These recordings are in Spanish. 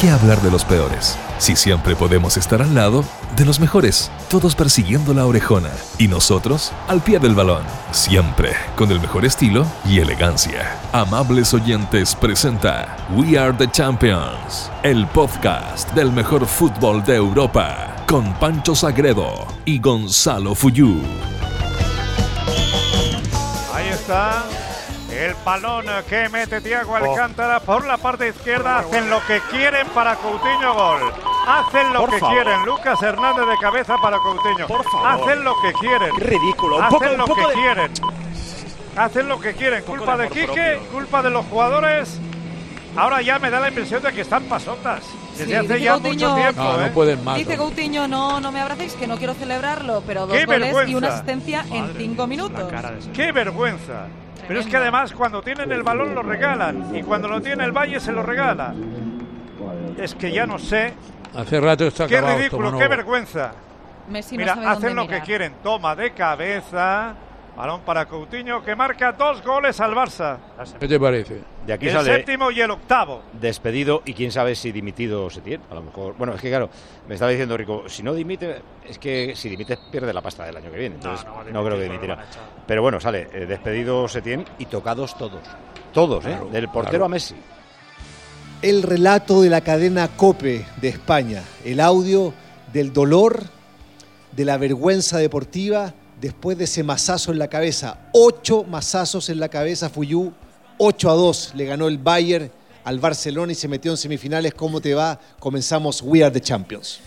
qué hablar de los peores? Si siempre podemos estar al lado de los mejores, todos persiguiendo la orejona y nosotros al pie del balón, siempre con el mejor estilo y elegancia. Amables oyentes presenta We Are the Champions, el podcast del mejor fútbol de Europa, con Pancho Sagredo y Gonzalo Fuyú. Ahí está. El balón que mete Tiago Alcántara por la parte izquierda. Hacen lo que quieren para Coutinho gol. Hacen lo Por que favor. quieren. Lucas Hernández de cabeza para Coutinho. Por favor. Hacen lo que quieren. Qué ridículo. Un Hacen poco, lo un poco que de... quieren. Hacen lo que quieren. Culpa de de Quique, propio. culpa de los jugadores. Ahora ya me da la impresión de que están pasotas. Desde Sí, hace ya Coutinho- mucho tiempo. No, ¿eh? no pueden más. Dice. Coutinho, no, no me abracéis, que no quiero celebrarlo, pero dos ¡Qué goles y vergüenza! una asistencia en cinco minutos. ¡Qué vergüenza! Pero es que además cuando tienen el balón lo regalan y cuando lo tiene el Valle se lo regala. Es que ya no sé. Hace rato está ¡Qué acabado. ridículo! ¡Qué vergüenza! Messi no Mira, sabe dónde hacen lo que quieren. Toma de cabeza. Balón para Coutinho que marca dos goles al Barça. ¿Qué te parece? De aquí El sale séptimo y el octavo. despedido y quién sabe si dimitido se tiene. A lo mejor. Bueno, es que claro, me estaba diciendo Rico, si no dimite, es que si dimite pierde la pasta del año que viene. Entonces no, creo que dimitirá. Pero bueno, sale eh, despedido Setién y tocados todos. Todos, ¿eh? Del portero claro. a Messi. El relato de la cadena Cope de España, el audio del dolor, de la vergüenza deportiva después de ese mazazo en la cabeza. Ocho mazazos en la cabeza, Fuyú, 8 a 2 le ganó el Bayern al Barcelona y se metió en semifinales. ¿Cómo te va? Comenzamos We Are the Champions.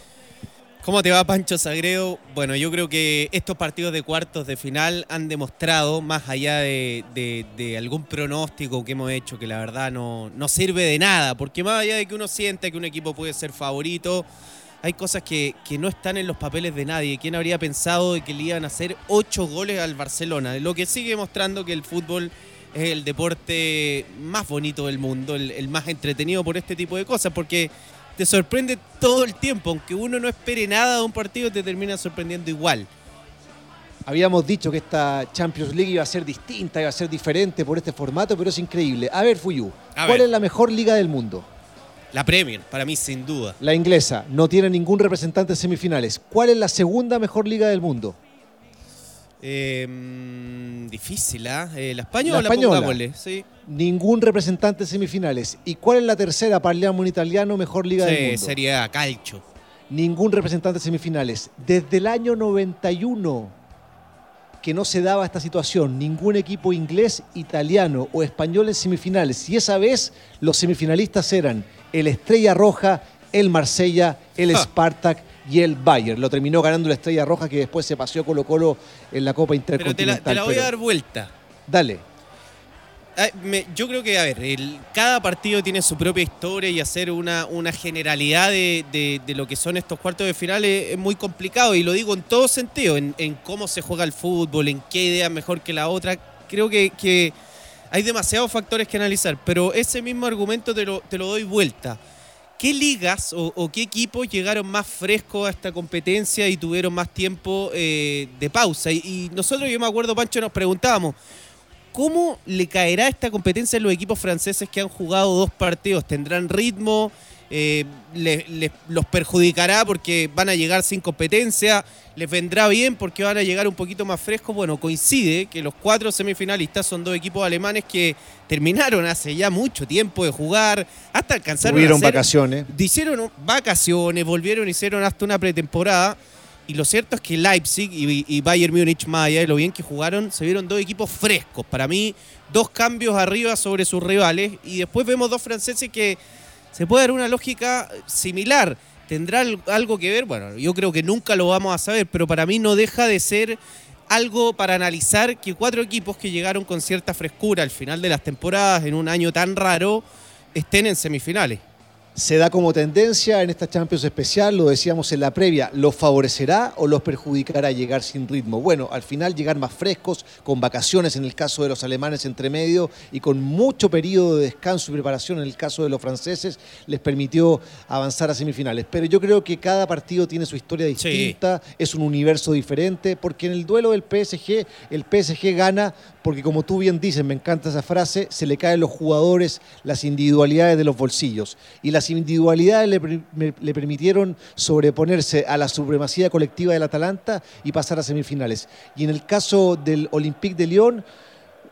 ¿Cómo te va Pancho Sagredo? Bueno, yo creo que estos partidos de cuartos de final han demostrado, más allá de, algún pronóstico que hemos hecho, que la verdad no, no sirve de nada, porque más allá de que uno sienta que un equipo puede ser favorito, hay cosas que, que no están en los papeles de nadie. ¿Quién habría pensado de que le iban a hacer ocho goles al Barcelona? Lo que sigue mostrando que el fútbol es el deporte más bonito del mundo, el, el más entretenido por este tipo de cosas, porque te sorprende todo el tiempo, aunque uno no espere nada de un partido, te termina sorprendiendo igual. Habíamos dicho que esta Champions League iba a ser distinta, iba a ser diferente por este formato, pero es increíble. A ver, Fuyú, A ¿cuál ver. es la mejor liga del mundo? La Premier, para mí sin duda. La inglesa no tiene ningún representante en semifinales. ¿Cuál es la segunda mejor liga del mundo? Eh, mm, difícil, ¿ah? Eh, ¿La española? La española. pongámosle, Sí, Ningún representante en semifinales. ¿Y cuál es la tercera, parliamo en italiano, mejor liga del mundo? sería Calcio. Ningún representante en semifinales. Desde el año 91 que no se daba esta situación, ningún equipo inglés, italiano o español en semifinales. Y esa vez los semifinalistas eran el Estrella Roja, el Marsella, el Ja. Spartak y el Bayern. Lo terminó ganando la Estrella Roja que después se paseó Colo Colo en la Copa Pero te la, Intercontinental. te la voy a dar vuelta. Dale. Ah, me- yo creo que, a ver, el- cada partido tiene su propia historia y hacer una, una generalidad de, de- de lo que son estos cuartos de final es, es muy complicado y lo digo en todo sentido, en, en cómo se juega el fútbol, en qué idea es mejor que la otra. Creo que, que hay demasiados factores que analizar, pero ese mismo argumento te lo, te lo doy vuelta. ¿Qué ligas o, qué equipos llegaron más frescos a esta competencia y tuvieron más tiempo eh, de pausa? Y, y nosotros, yo me acuerdo, Pancho, nos preguntábamos, ¿Cómo le caerá esta competencia a los equipos franceses que han jugado dos partidos? ¿Tendrán ritmo? Eh, le- le- ¿Los perjudicará porque van a llegar sin competencia? ¿Les vendrá bien porque van a llegar un poquito más frescos? Bueno, coincide que los cuatro semifinalistas son dos equipos alemanes que terminaron hace ya mucho tiempo de jugar, hasta alcanzaron Tuvieron vacaciones. hicieron vacaciones, volvieron, hicieron hasta una pretemporada. Y lo cierto es que Leipzig y, y Bayern Múnich, más allá de lo bien que jugaron, se vieron dos equipos frescos. Para mí, dos cambios arriba sobre sus rivales. Y después vemos dos franceses que se puede dar una lógica similar. ¿Tendrá al- algo que ver? Bueno, yo creo que nunca lo vamos a saber, pero para mí no deja de ser algo para analizar que cuatro equipos que llegaron con cierta frescura al final de las temporadas en un año tan raro estén en semifinales. Se da como tendencia en esta Champions especial, lo decíamos en la previa, ¿los favorecerá o los perjudicará llegar sin ritmo? Bueno, al final llegar más frescos, con vacaciones en el caso de los alemanes entre medio y con mucho periodo de descanso y preparación en el caso de los franceses, les permitió avanzar a semifinales. Pero yo creo que cada partido tiene su historia distinta, es un universo diferente, porque en el duelo del PSG, el PSG gana porque como tú bien dices, me encanta esa frase, se le caen los jugadores las individualidades de los bolsillos. Y la las individualidades le, le, permitieron sobreponerse a la supremacía colectiva del Atalanta y pasar a semifinales. Y en el caso del Olympique de Lyon,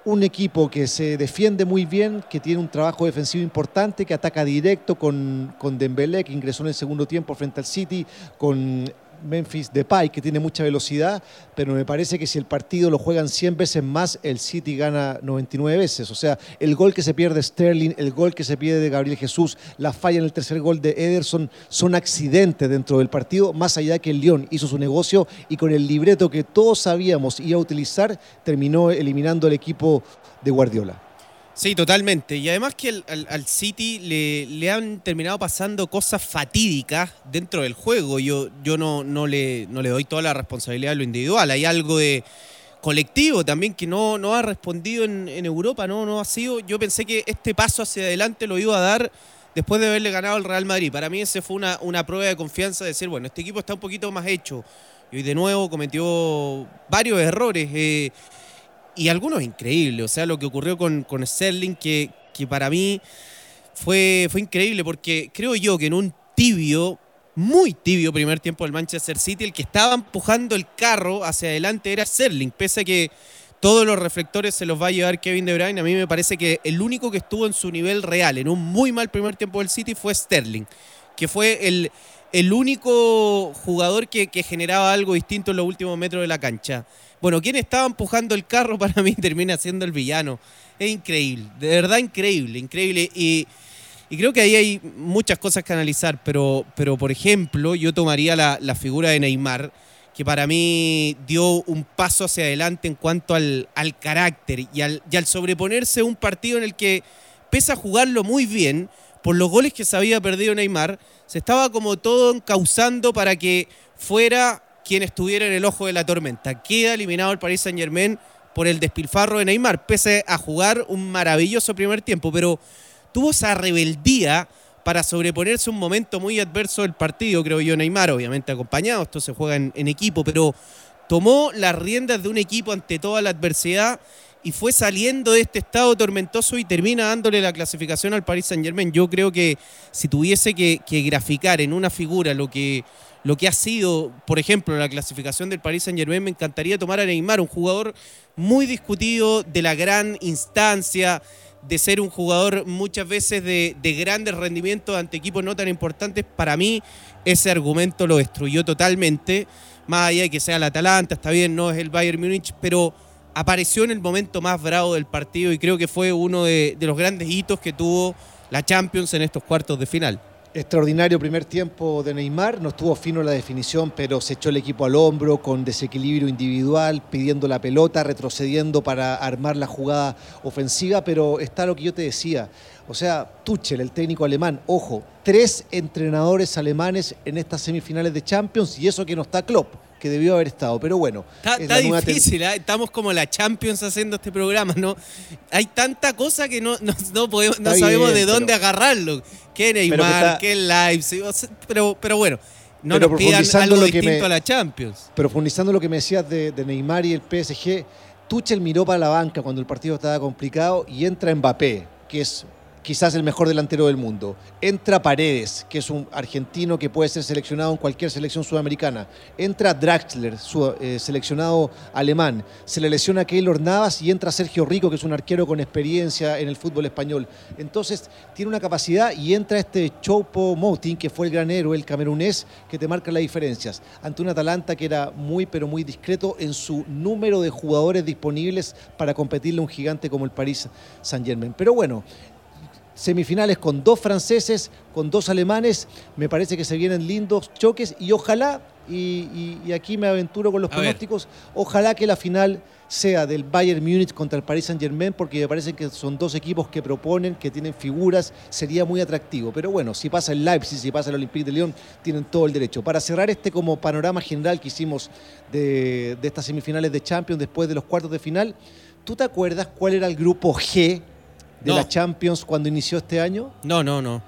un equipo que se defiende muy bien, que tiene un trabajo defensivo importante, que ataca directo con, con Dembélé, que ingresó en el segundo tiempo frente al City, con Memphis Depay, que tiene mucha velocidad, pero me parece que si el partido lo juegan 100 veces más, el City gana 99 veces. O sea, el gol que se pierde Sterling, el gol que se pierde de Gabriel Jesús, la falla en el tercer gol de Ederson, son accidentes dentro del partido, más allá que el Lyon hizo su negocio y con el libreto que todos sabíamos iba a utilizar, terminó eliminando el equipo de Guardiola. Sí, totalmente. Y además que al, City le, han terminado pasando cosas fatídicas dentro del juego. Yo, yo no, no, le, no le doy toda la responsabilidad a lo individual. Hay algo de colectivo también que no, no ha respondido en, Europa, ¿no? no ha sido. Yo pensé que este paso hacia adelante lo iba a dar después de haberle ganado al Real Madrid. Para mí ese fue una, una prueba de confianza de decir, bueno, este equipo está un poquito más hecho. Y hoy de nuevo cometió varios errores. Eh, y algunos increíbles. O sea, lo que ocurrió con, con Sterling, que, que para mí fue, fue increíble, porque creo yo que en un tibio, muy tibio primer tiempo del Manchester City, el que estaba empujando el carro hacia adelante era Sterling, pese a que todos los reflectores se los va a llevar Kevin De Bruyne. A mí me parece que el único que estuvo en su nivel real en un muy mal primer tiempo del City fue Sterling, que fue el, el único jugador que, que generaba algo distinto en los últimos metros de la cancha. Bueno, quien estaba empujando el carro para mí termina siendo el villano. Es increíble, de verdad increíble, increíble. Y, creo que ahí hay muchas cosas que analizar, pero, pero por ejemplo, yo tomaría la, figura de Neymar, que para mí dio un paso hacia adelante en cuanto al, carácter y al, y al sobreponerse a un partido en el que, pese a jugarlo muy bien, por los goles que se había perdido Neymar, se estaba como todo encauzando para que fuera quien estuviera en el ojo de la tormenta. Queda eliminado el Paris Saint Germain por el despilfarro de Neymar, pese a jugar un maravilloso primer tiempo, pero tuvo esa rebeldía para sobreponerse un momento muy adverso del partido, creo yo, Neymar, obviamente acompañado, esto se juega en, en equipo, pero tomó las riendas de un equipo ante toda la adversidad y fue saliendo de este estado tormentoso y termina dándole la clasificación al Paris Saint Germain. Yo creo que si tuviese que, graficar en una figura lo que, lo que ha sido, por ejemplo, la clasificación del Paris Saint Germain, me encantaría tomar a Neymar, un jugador muy discutido de la gran instancia, de ser un jugador muchas veces de, de grandes rendimientos ante equipos no tan importantes. Para mí, ese argumento lo destruyó totalmente. Más allá de que sea el Atalanta, está bien, no es el Bayern Múnich, pero apareció en el momento más bravo del partido y creo que fue uno de, los grandes hitos que tuvo la Champions en estos cuartos de final. Extraordinario primer tiempo de Neymar, no estuvo fino la definición, pero se echó el equipo al hombro con desequilibrio individual, pidiendo la pelota, retrocediendo para armar la jugada ofensiva, pero está lo que yo te decía. O sea, Tuchel, el técnico alemán, ojo, tres entrenadores alemanes en estas semifinales de Champions y eso que no está Klopp que debió haber estado. Pero bueno. Está, difícil, ¿eh? estamos como la Champions haciendo este programa, ¿no? Hay tanta cosa que no, no, podemos, no sabemos de dónde agarrarlo. ¿Qué Neymar? ¿Qué Leipzig? pero, pero bueno. No nos pidan algo distinto a la Champions. Profundizando lo que me decías de, de Neymar y el PSG, Tuchel miró para la banca cuando el partido estaba complicado y entra Mbappé, que es quizás el mejor delantero del mundo. Entra Paredes, que es un argentino que puede ser seleccionado en cualquier selección sudamericana. Entra Draxler, eh, seleccionado alemán. Se le lesiona a Keylor Navas y entra Sergio Rico, que es un arquero con experiencia en el fútbol español. Entonces, tiene una capacidad y entra este Chopo Moting, que fue el gran héroe, el camerunés, que te marca las diferencias. Ante un Atalanta que era muy, pero muy discreto en su número de jugadores disponibles para competirle a un gigante como el París Saint-Germain. Pero bueno, semifinales con dos franceses, con dos alemanes. Me parece que se vienen lindos choques y ojalá, y, aquí me aventuro con los pronósticos, ojalá que la final sea del Bayern Múnich contra el Paris Saint Germain, porque me parece que son dos equipos que proponen, que tienen figuras, sería muy atractivo. Pero bueno, si pasa el Leipzig, si pasa el Olympique de Lyon, tienen todo el derecho. Para cerrar este como panorama general que hicimos de, de estas semifinales de Champions después de los cuartos de final, ¿tú te acuerdas cuál era el grupo G de la Champions cuando inició este año? No, no, no.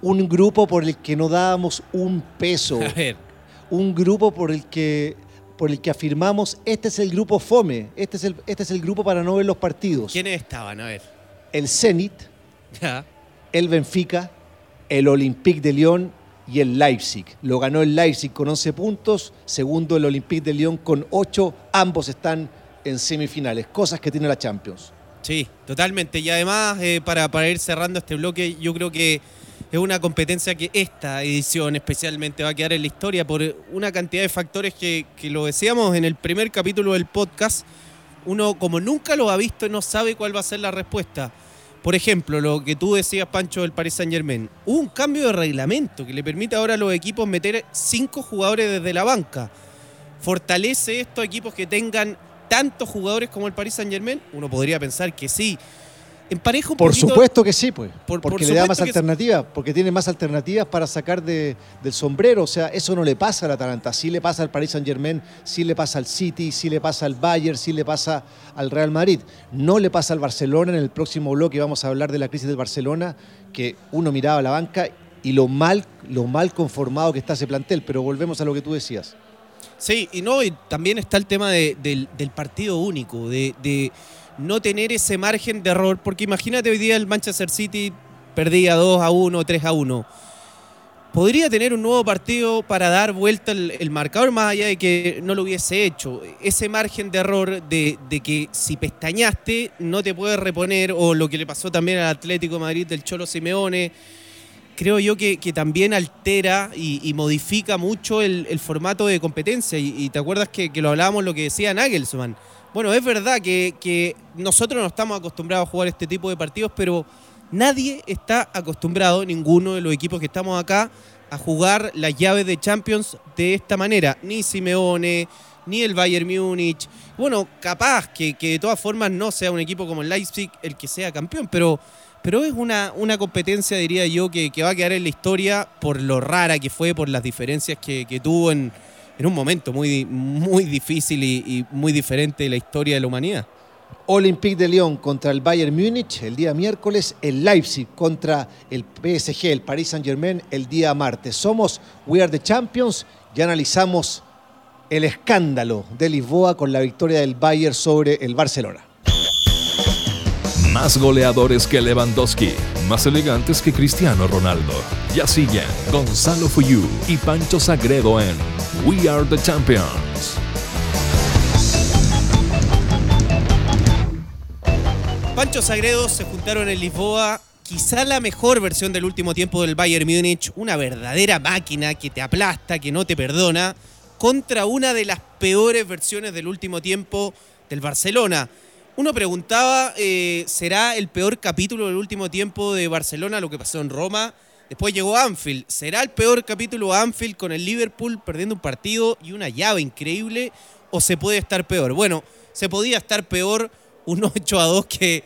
Un grupo por el que no dábamos un peso. A ver. Un grupo por el que por el que afirmamos este es el grupo FOME, este es el, este es el grupo para no ver los partidos. ¿Quiénes estaban? A ver. El Zenit, el Benfica, el Olympique de Lyon y el Leipzig. Lo ganó el Leipzig con 11 puntos, segundo el Olympique de Lyon con 8, ambos están en semifinales, cosas que tiene la Champions. Sí, totalmente. Y además, eh, para, para ir cerrando este bloque, yo creo que es una competencia que esta edición especialmente va a quedar en la historia por una cantidad de factores que, que lo decíamos en el primer capítulo del podcast. Uno, como nunca lo ha visto, no sabe cuál va a ser la respuesta. Por ejemplo, lo que tú decías, Pancho, del Paris Saint Germain. Hubo un cambio de reglamento que le permite ahora a los equipos meter cinco jugadores desde la banca. ¿Fortalece esto a equipos que tengan tantos jugadores como el Paris Saint Germain? Uno podría pensar que sí. Empareja un por supuesto que sí, pues. porque le da más alternativas, porque tiene más alternativas para sacar de, del sombrero. O sea, eso no le pasa al Atalanta. Sí le pasa al Paris Saint Germain, sí le pasa al City, sí le pasa al Bayern, sí le pasa al Real Madrid. No le pasa al Barcelona. En el próximo bloque vamos a hablar de la crisis del Barcelona, que uno miraba a la banca y lo mal, lo mal conformado que está ese plantel. Pero volvemos a lo que tú decías. Sí, y no, y también está el tema del, partido único, de no tener ese margen de error, porque imagínate hoy día el Manchester City perdía 2 a 1, 3 a 1. Podría tener un nuevo partido para dar vuelta el, marcador, más allá de que no lo hubiese hecho. Ese margen de error de, que si pestañaste no te puedes reponer, o lo que le pasó también al Atlético de Madrid del Cholo Simeone, creo yo que, también altera y, modifica mucho el, formato de competencia. Y, te acuerdas que, que, lo hablábamos lo que decía Nagelsmann. Bueno, es verdad que, nosotros no estamos acostumbrados a jugar este tipo de partidos, pero nadie está acostumbrado, ninguno de los equipos que estamos acá, a jugar las llaves de Champions de esta manera. Ni Simeone, ni el Bayern Múnich. Bueno, capaz que, de todas formas no sea un equipo como el Leipzig el que sea campeón, pero, pero es una, una competencia, diría yo, que, va a quedar en la historia por lo rara que fue, por las diferencias que tuvo en, un momento muy, muy difícil y, muy diferente de la historia de la humanidad. Olympique de Lyon contra el Bayern Múnich el día miércoles, el Leipzig contra el PSG, el Paris Saint-Germain el día martes. Somos We Are the Champions y analizamos el escándalo de Lisboa con la victoria del Bayern sobre el Barcelona. Más goleadores que Lewandowski, más elegantes que Cristiano Ronaldo. Ya siguen Gonzalo Fuyú y Pancho Sagredo en We Are the Champions. Pancho Sagredo se juntaron en Lisboa, quizá la mejor versión del último tiempo del Bayern Múnich, una verdadera máquina que te aplasta, que no te perdona, contra una de las peores versiones del último tiempo del Barcelona uno preguntaba, eh, ¿será el peor capítulo del último tiempo de Barcelona lo que pasó en Roma? Después llegó Anfield. ¿Será el peor capítulo Anfield con el Liverpool perdiendo un partido y una llave increíble? ¿O se puede estar peor? Bueno, se podía estar peor un 8 a 2 que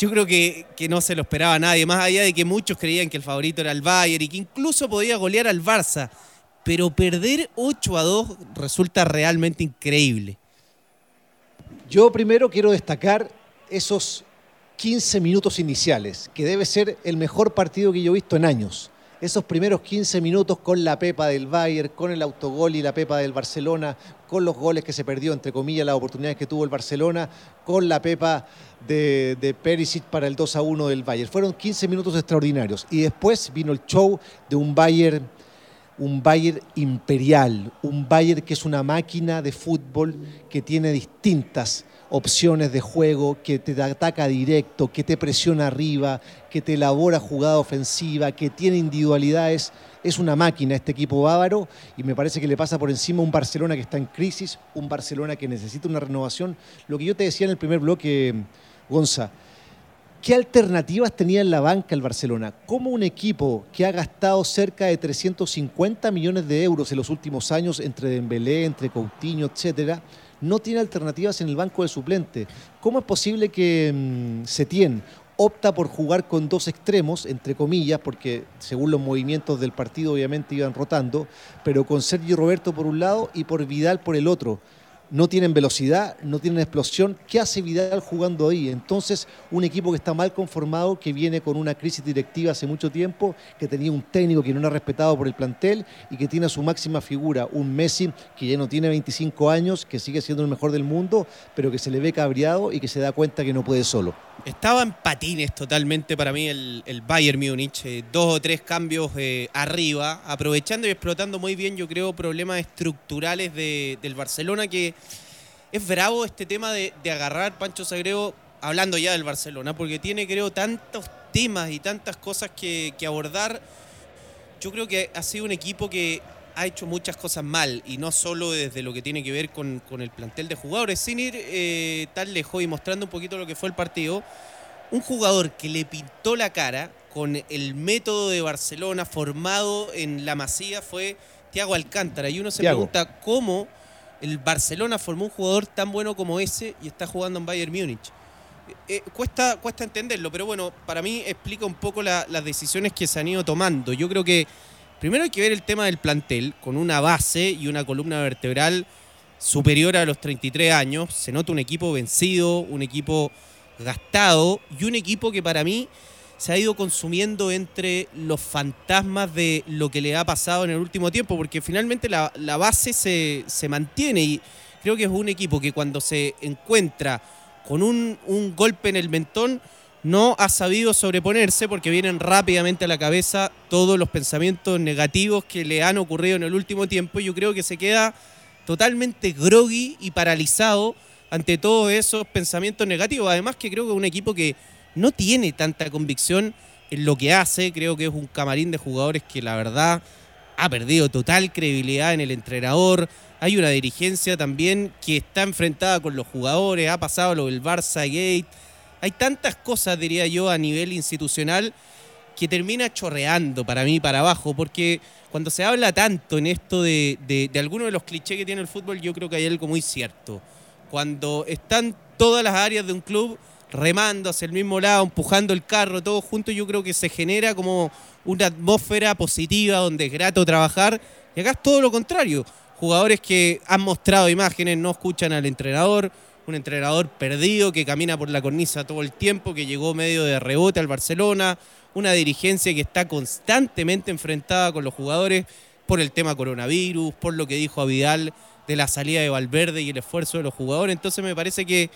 yo creo que, que, no se lo esperaba nadie, más allá de que muchos creían que el favorito era el Bayern y que incluso podía golear al Barça. Pero perder 8 a 2 resulta realmente increíble. Yo primero quiero destacar esos 15 minutos iniciales, que debe ser el mejor partido que yo he visto en años. Esos primeros 15 minutos con la pepa del Bayern, con el autogol y la pepa del Barcelona, con los goles que se perdió, entre comillas, las oportunidades que tuvo el Barcelona, con la pepa de, de Perisic para el 2 a 1 del Bayern. Fueron 15 minutos extraordinarios. Y después vino el show de un Bayern un Bayern imperial, un Bayern que es una máquina de fútbol que tiene distintas opciones de juego, que te ataca directo, que te presiona arriba, que te elabora jugada ofensiva, que tiene individualidades. Es una máquina este equipo bávaro y me parece que le pasa por encima un Barcelona que está en crisis, un Barcelona que necesita una renovación. Lo que yo te decía en el primer bloque, Gonza, ¿Qué alternativas tenía en la banca el Barcelona? ¿Cómo un equipo que ha gastado cerca de 350 millones de euros en los últimos años entre Dembélé, entre Coutinho, etcétera, no tiene alternativas en el banco de suplente? ¿Cómo es posible que mm, Setién opta por jugar con dos extremos, entre comillas, porque según los movimientos del partido obviamente iban rotando, pero con Sergio Roberto por un lado y por Vidal por el otro? No tienen velocidad, no tienen explosión. ¿Qué hace Vidal jugando ahí? Entonces, un equipo que está mal conformado, que viene con una crisis directiva hace mucho tiempo, que tenía un técnico que no era respetado por el plantel y que tiene a su máxima figura, un Messi que ya no tiene 25 años, que sigue siendo el mejor del mundo, pero que se le ve cabreado y que se da cuenta que no puede solo. Estaba en patines totalmente para mí el, Bayern Múnich, eh, dos o tres cambios eh, arriba, aprovechando y explotando muy bien, yo creo, problemas estructurales del Barcelona que es bravo este tema de, agarrar Pancho Sagreo, hablando ya del Barcelona, porque tiene, creo, tantos temas y tantas cosas que, abordar. Yo creo que ha sido un equipo que ha hecho muchas cosas mal y no solo desde lo que tiene que ver con, el plantel de jugadores, sin ir eh, tan lejos y mostrando un poquito lo que fue el partido. Un jugador que le pintó la cara con el método de Barcelona formado en la masía fue Thiago Alcántara. Y uno se pregunta cómo el Barcelona formó un jugador tan bueno como ese y está jugando en Bayern Múnich. Eh, eh, cuesta, cuesta entenderlo, pero bueno, para mí explica un poco las decisiones que se han ido tomando. Yo creo que primero hay que ver el tema del plantel, con una base y una columna vertebral superior a los 33 años. Se nota un equipo vencido, un equipo gastado y un equipo que para mí se ha ido consumiendo entre los fantasmas de lo que le ha pasado en el último tiempo, porque finalmente la, base se, mantiene y creo que es un equipo que cuando se encuentra con un, un golpe en el mentón, no ha sabido sobreponerse porque vienen rápidamente a la cabeza todos los pensamientos negativos que le han ocurrido en el último tiempo y yo creo que se queda totalmente groggy y paralizado ante todos esos pensamientos negativos. Además que creo que es un equipo que no tiene tanta convicción en lo que hace. Creo que es un camarín de jugadores que la verdad ha perdido total credibilidad en el entrenador. Hay una dirigencia también que está enfrentada con los jugadores. Ha pasado lo del Barça Gate. Hay tantas cosas, diría yo, a nivel institucional que termina chorreando para mí para abajo, porque cuando se habla tanto en esto de, de, de algunos de los clichés que tiene el fútbol, yo creo que hay algo muy cierto. Cuando están todas las áreas de un club remando hacia el mismo lado, empujando el carro, todo junto, yo creo que se genera como una atmósfera positiva donde es grato trabajar. Y acá es todo lo contrario. Jugadores que han mostrado imágenes, no escuchan al entrenador, un entrenador perdido que camina por la cornisa todo el tiempo, que llegó medio de rebote al Barcelona, una dirigencia que está constantemente enfrentada con los jugadores por el tema coronavirus, por lo que dijo a Vidal de la salida de Valverde y el esfuerzo de los jugadores. Entonces me parece que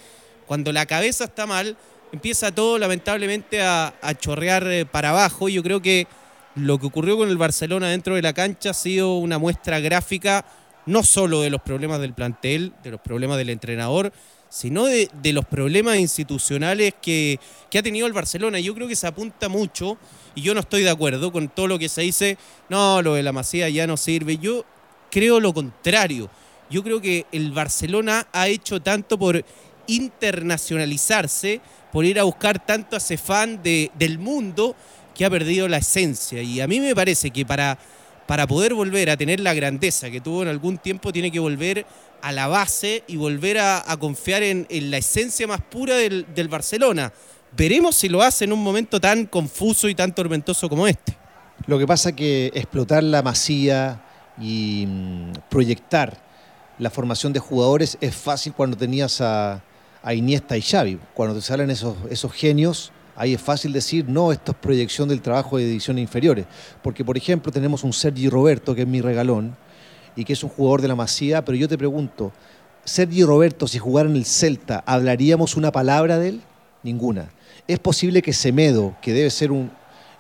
cuando la cabeza está mal, empieza todo lamentablemente a, chorrear eh, para abajo. Yo creo que lo que ocurrió con el Barcelona dentro de la cancha ha sido una muestra gráfica no solo de los problemas del plantel, de los problemas del entrenador, sino de, los problemas institucionales que, que, ha tenido el Barcelona. Yo creo que se apunta mucho, y yo no estoy de acuerdo con todo lo que se dice, no, lo de la Masía ya no sirve. Yo creo lo contrario. Yo creo que el Barcelona ha hecho tanto por internacionalizarse, por ir a buscar tanto a ese fan de, del mundo que ha perdido la esencia. Y a mí me parece que para, para poder volver a tener la grandeza que tuvo en algún tiempo, tiene que volver a la base y volver a, confiar en, la esencia más pura del, del Barcelona. Veremos si lo hace en un momento tan confuso y tan tormentoso como este. Lo que pasa es que explotar la masía y mm, proyectar la formación de jugadores es fácil cuando tenías a, a Iniesta y Xavi. Cuando te salen esos, esos genios, ahí es fácil decir, no, esto es proyección del trabajo de ediciones inferiores. Porque, por ejemplo, tenemos un Sergi Roberto, que es mi regalón, y que es un jugador de la Masía, pero yo te pregunto, Sergi Roberto, si jugara en el Celta, ¿hablaríamos una palabra de él? Ninguna. Es posible que Semedo, que debe ser un,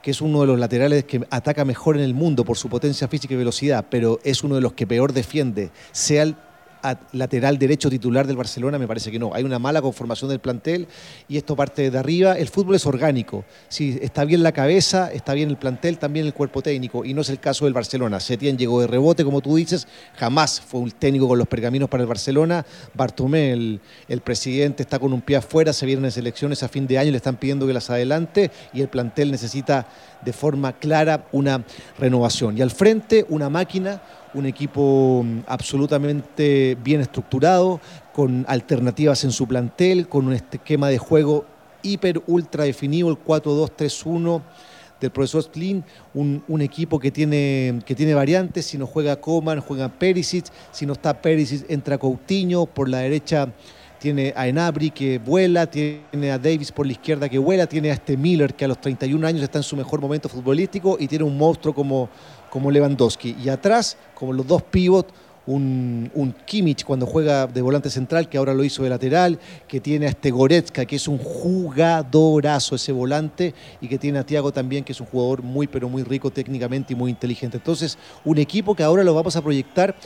que es uno de los laterales que ataca mejor en el mundo por su potencia física y velocidad, pero es uno de los que peor defiende, sea el lateral derecho titular del Barcelona, me parece que no. Hay una mala conformación del plantel y esto parte de arriba. El fútbol es orgánico. Si está bien la cabeza, está bien el plantel, también el cuerpo técnico. Y no es el caso del Barcelona. Setién llegó de rebote, como tú dices, jamás fue un técnico con los pergaminos para el Barcelona. Bartomé, el, presidente, está con un pie afuera, se vienen las elecciones a fin de año, le están pidiendo que las adelante y el plantel necesita de forma clara una renovación. Y al frente, una máquina un equipo mm, absolutamente bien estructurado, con alternativas en su plantel, con un esquema de juego hiper ultra definido, el 4-2-3-1 del profesor Stlin, un, un, equipo que tiene, que tiene variantes, si no juega Coman, juega Perisic, si no está Perisic entra Coutinho, por la derecha tiene a Enabri que vuela, tiene a Davis por la izquierda que vuela, tiene a este Miller que a los 31 años está en su mejor momento futbolístico y tiene un monstruo como, como Lewandowski. Y atrás, como los dos pivots, un, un, Kimmich cuando juega de volante central, que ahora lo hizo de lateral, que tiene a este Goretzka, que es un jugadorazo ese volante, y que tiene a Thiago también, que es un jugador muy, pero muy rico técnicamente y muy inteligente. Entonces, un equipo que ahora lo vamos a proyectar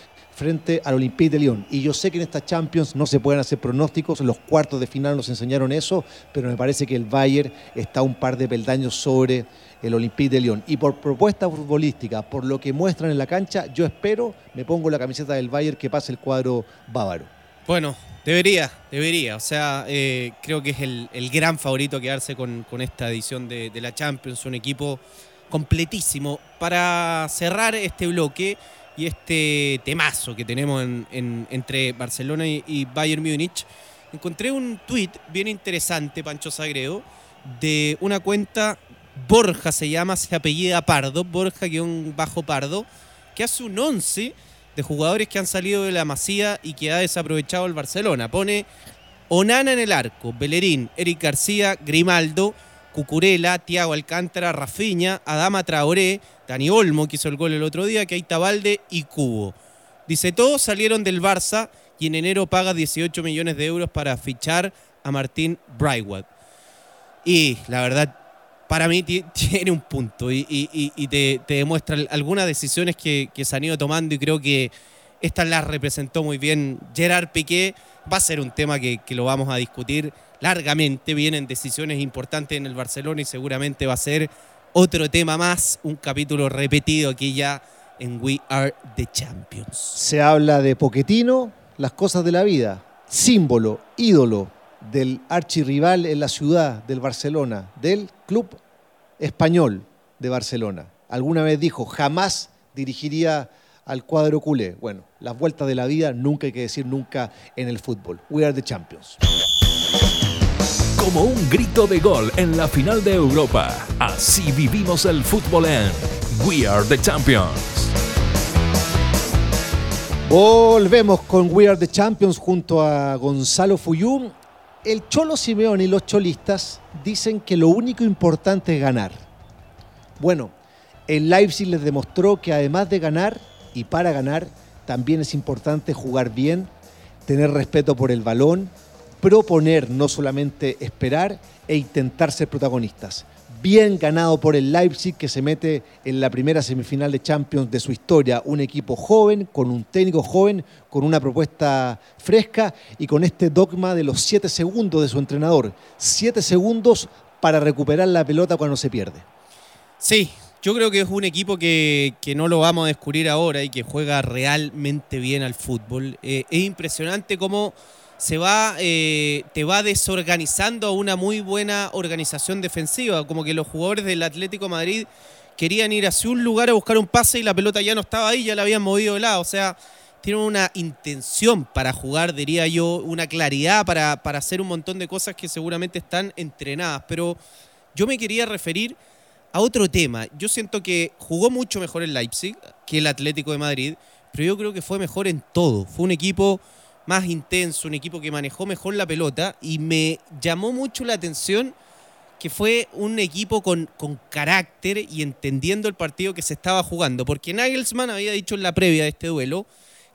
frente al Olympique de Lyon. Y yo sé que en esta Champions no se pueden hacer pronósticos, los cuartos de final nos enseñaron eso, pero me parece que el Bayern está un par de peldaños sobre el Olympique de Lyon. Y por propuesta futbolística, por lo que muestran en la cancha, yo espero, me pongo la camiseta del Bayern que pase el cuadro bávaro. Bueno, debería, debería. O sea, eh, creo que es el, gran favorito quedarse con, esta edición de la Champions, un equipo completísimo. Para cerrar este bloque, y este temazo que tenemos entre Barcelona y, Bayern Múnich, encontré un tuit bien interesante, Pancho Sagredo, de una cuenta, Borja se llama, se apellida Pardo, Borja un bajo Pardo, que hace un 11 de jugadores que han salido de la masía y que ha desaprovechado el Barcelona. Pone Onana en el arco, Bellerín, Eric García, Grimaldo, Cucurela, Tiago Alcántara, Rafiña, Adama Traoré, Dani Olmo, que hizo el gol el otro día, Keita Valde y Cubo. Dice, todos salieron del Barça y en enero paga 18 millones de euros para fichar a Martín Brightwood. Y la verdad, para mí tiene un punto y, te, demuestra algunas decisiones que, se han ido tomando y creo que esta la representó muy bien Gerard Piqué. Va a ser un tema que, que lo vamos a discutir largamente. Vienen decisiones importantes en el Barcelona y seguramente va a ser otro tema más, un capítulo repetido aquí ya en We Are the Champions. Se habla de Poquetino, las cosas de la vida, símbolo, ídolo del archirrival en la ciudad del Barcelona, del club español de Barcelona. Alguna vez dijo, jamás dirigiría al cuadro culé. Bueno, las vueltas de la vida nunca hay que decir nunca en el fútbol. We are the champions como un grito de gol en la final de Europa. Así vivimos el fútbol en We Are the Champions. Volvemos con We Are the Champions junto a Gonzalo Fuyum. El Cholo Simeone y los cholistas dicen que lo único importante es ganar. Bueno, el Leipzig les demostró que además de ganar y para ganar, también es importante jugar bien, tener respeto por el balón proponer, no solamente esperar e intentar ser protagonistas. Bien ganado por el Leipzig que se mete en la primera semifinal de Champions de su historia. Un equipo joven, con un técnico joven, con una propuesta fresca y con este dogma de los siete segundos de su entrenador. Siete segundos para recuperar la pelota cuando se pierde. Sí, yo creo que es un equipo que, no lo vamos a descubrir ahora y que juega realmente bien al fútbol. Eh, es impresionante cómo se va, eh, te va desorganizando una muy buena organización defensiva. Como que los jugadores del Atlético Madrid querían ir hacia un lugar a buscar un pase y la pelota ya no estaba ahí, ya la habían movido de lado. O sea, tienen una intención para jugar, diría yo, una claridad para, para hacer un montón de cosas que seguramente están entrenadas. Pero yo me quería referir a otro tema. Yo siento que jugó mucho mejor el Leipzig que el Atlético de Madrid, pero yo creo que fue mejor en todo. Fue un equipo más intenso, un equipo que manejó mejor la pelota y me llamó mucho la atención que fue un equipo con, con, carácter y entendiendo el partido que se estaba jugando, porque Nagelsmann había dicho en la previa de este duelo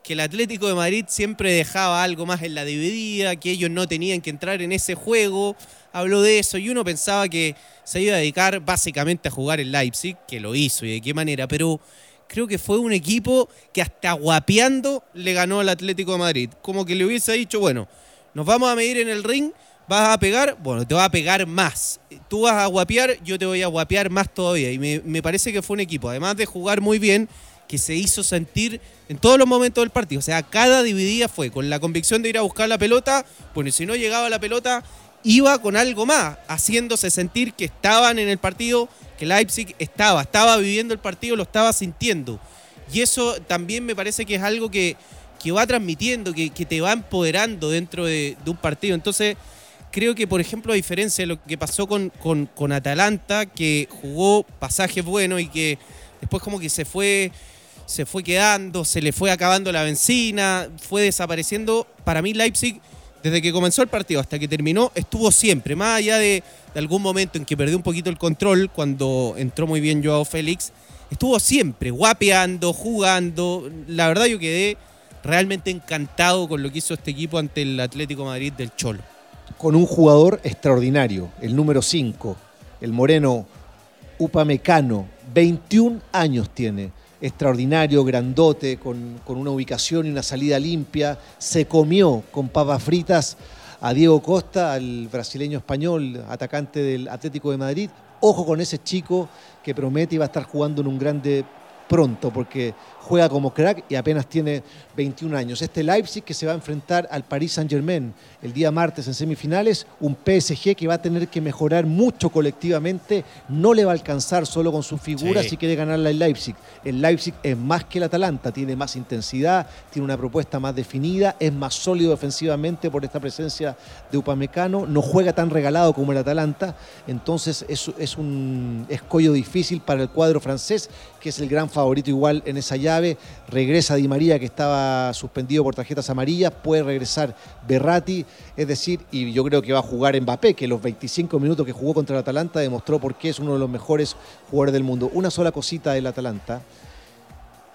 que el Atlético de Madrid siempre dejaba algo más en la dividida, que ellos no tenían que entrar en ese juego, habló de eso y uno pensaba que se iba a dedicar básicamente a jugar el Leipzig, que lo hizo y de qué manera, pero creo que fue un equipo que hasta guapeando le ganó al Atlético de Madrid. Como que le hubiese dicho, bueno, nos vamos a medir en el ring, vas a pegar, bueno, te va a pegar más. Tú vas a guapear, yo te voy a guapear más todavía. Y me, parece que fue un equipo, además de jugar muy bien, que se hizo sentir en todos los momentos del partido. O sea, cada dividida fue con la convicción de ir a buscar la pelota, bueno, y si no llegaba la pelota, iba con algo más, haciéndose sentir que estaban en el partido, que Leipzig estaba, estaba viviendo el partido, lo estaba sintiendo. Y eso también me parece que es algo que, que va transmitiendo, que, te va empoderando dentro de, un partido. Entonces, creo que, por ejemplo, a diferencia de lo que pasó con, con, con Atalanta, que jugó pasajes buenos y que después como que se fue se fue quedando, se le fue acabando la benzina, fue desapareciendo. Para mí Leipzig, desde que comenzó el partido hasta que terminó, estuvo siempre, más allá de, algún momento en que perdió un poquito el control cuando entró muy bien Joao Félix, estuvo siempre guapeando, jugando. La verdad yo quedé realmente encantado con lo que hizo este equipo ante el Atlético Madrid del Cholo. Con un jugador extraordinario, el número 5, el moreno Upamecano, 21 años tiene extraordinario, grandote, con, con, una ubicación y una salida limpia. Se comió con papas fritas a Diego Costa, al brasileño español, atacante del Atlético de Madrid. Ojo con ese chico que promete y va a estar jugando en un grande pronto, porque juega como crack y apenas tiene 21 años. Este Leipzig que se va a enfrentar al Paris Saint-Germain el día martes en semifinales, un PSG que va a tener que mejorar mucho colectivamente, no le va a alcanzar solo con su figura sí. si quiere ganarla el Leipzig. El Leipzig es más que el Atalanta, tiene más intensidad, tiene una propuesta más definida, es más sólido defensivamente por esta presencia de Upamecano, no juega tan regalado como el Atalanta, entonces es, es un escollo difícil para el cuadro francés, que es el gran favorito igual en esa llave. Regresa Di María, que estaba suspendido por tarjetas amarillas. Puede regresar Berratti. Es decir, y yo creo que va a jugar Mbappé, que los 25 minutos que jugó contra el Atalanta demostró por qué es uno de los mejores jugadores del mundo. Una sola cosita del Atalanta.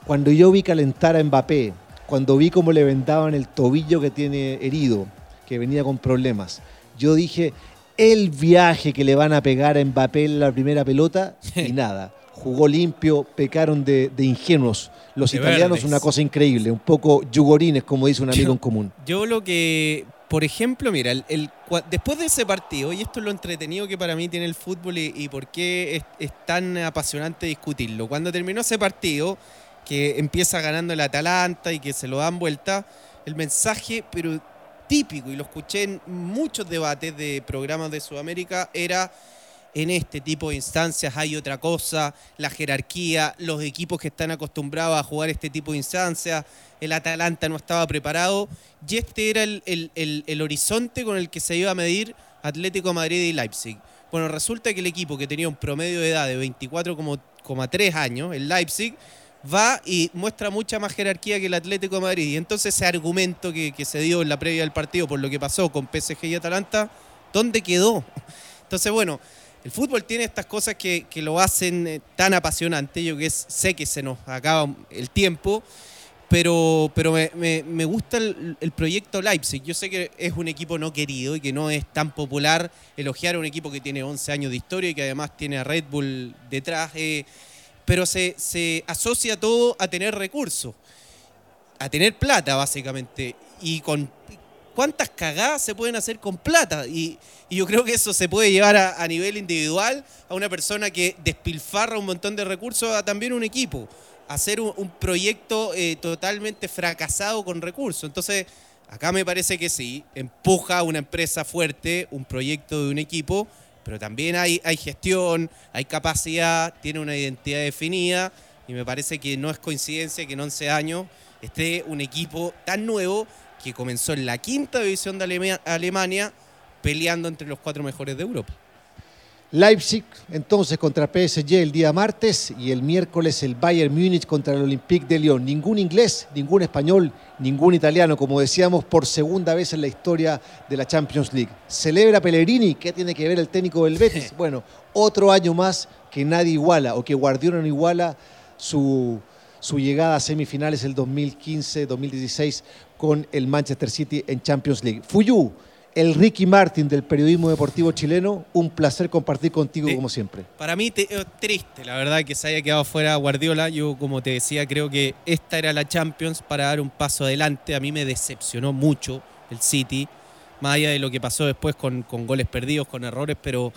Cuando yo vi calentar a Mbappé, cuando vi cómo le vendaban el tobillo que tiene herido, que venía con problemas, yo dije, el viaje que le van a pegar a Mbappé en la primera pelota y nada jugó limpio, pecaron de, de ingenuos. Los de italianos, verdes. una cosa increíble, un poco yugorines, como dice un amigo yo, en común. Yo lo que, por ejemplo, mira, el, el, después de ese partido, y esto es lo entretenido que para mí tiene el fútbol y, y por qué es, es, tan apasionante discutirlo. Cuando terminó ese partido, que empieza ganando el Atalanta y que se lo dan vuelta, el mensaje, pero típico, y lo escuché en muchos debates de programas de Sudamérica, era en este tipo de instancias hay otra cosa, la jerarquía, los equipos que están acostumbrados a jugar este tipo de instancias, el Atalanta no estaba preparado y este era el, el, el, el horizonte con el que se iba a medir Atlético Madrid y Leipzig. Bueno, resulta que el equipo que tenía un promedio de edad de 24,3 años, el Leipzig, va y muestra mucha más jerarquía que el Atlético de Madrid. Y entonces ese argumento que, que se dio en la previa del partido por lo que pasó con PSG y Atalanta, ¿dónde quedó? Entonces, bueno, el fútbol tiene estas cosas que, que lo hacen eh, tan apasionante. Yo que sé que se nos acaba el tiempo, pero, pero me, me, gusta el, el, proyecto Leipzig. Yo sé que es un equipo no querido y que no es tan popular elogiar a un equipo que tiene 11 años de historia y que además tiene a Red Bull detrás, eh, pero se, se asocia todo a tener recursos, a tener plata básicamente. Y con cuántas cagadas se pueden hacer con plata. Y, yo creo que eso se puede llevar a, nivel individual a una persona que despilfarra un montón de recursos a también un equipo. Hacer un, un proyecto eh, totalmente fracasado con recursos. Entonces, acá me parece que sí, empuja a una empresa fuerte, un proyecto de un equipo, pero también hay, hay gestión, hay capacidad, tiene una identidad definida. Y me parece que no es coincidencia que en 11 años esté un equipo tan nuevo que comenzó en la quinta división de Alemania, peleando entre los cuatro mejores de Europa. Leipzig entonces contra PSG el día martes y el miércoles el Bayern Múnich contra el Olympique de Lyon. Ningún inglés, ningún español, ningún italiano, como decíamos, por segunda vez en la historia de la Champions League. Celebra Pellegrini, ¿qué tiene que ver el técnico del Betis? Bueno, otro año más que nadie iguala o que Guardiola no iguala su, su llegada a semifinales el 2015-2016 con el Manchester City en Champions League. Fuyu, el Ricky Martin del periodismo deportivo chileno, un placer compartir contigo como siempre. Para mí te- es triste, la verdad, que se haya quedado fuera Guardiola. Yo, como te decía, creo que esta era la Champions para dar un paso adelante. A mí me decepcionó mucho el City, más allá de lo que pasó después con, con goles perdidos, con errores, pero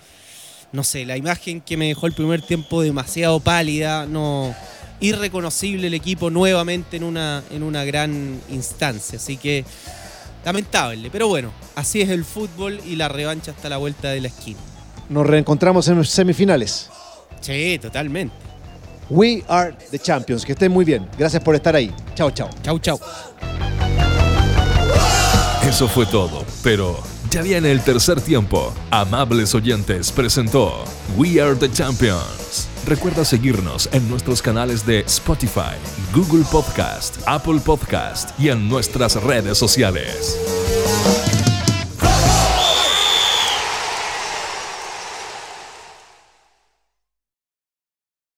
no sé, la imagen que me dejó el primer tiempo demasiado pálida, no irreconocible el equipo nuevamente en una, en una gran instancia. Así que lamentable, pero bueno, así es el fútbol y la revancha está a la vuelta de la esquina. Nos reencontramos en los semifinales. Sí, totalmente. We are the champions. Que estén muy bien. Gracias por estar ahí. Chao, chao. Chau, chau. Eso fue todo, pero Ya viene el tercer tiempo. Amables oyentes presentó We Are the Champions. Recuerda seguirnos en nuestros canales de Spotify, Google Podcast, Apple Podcast y en nuestras redes sociales.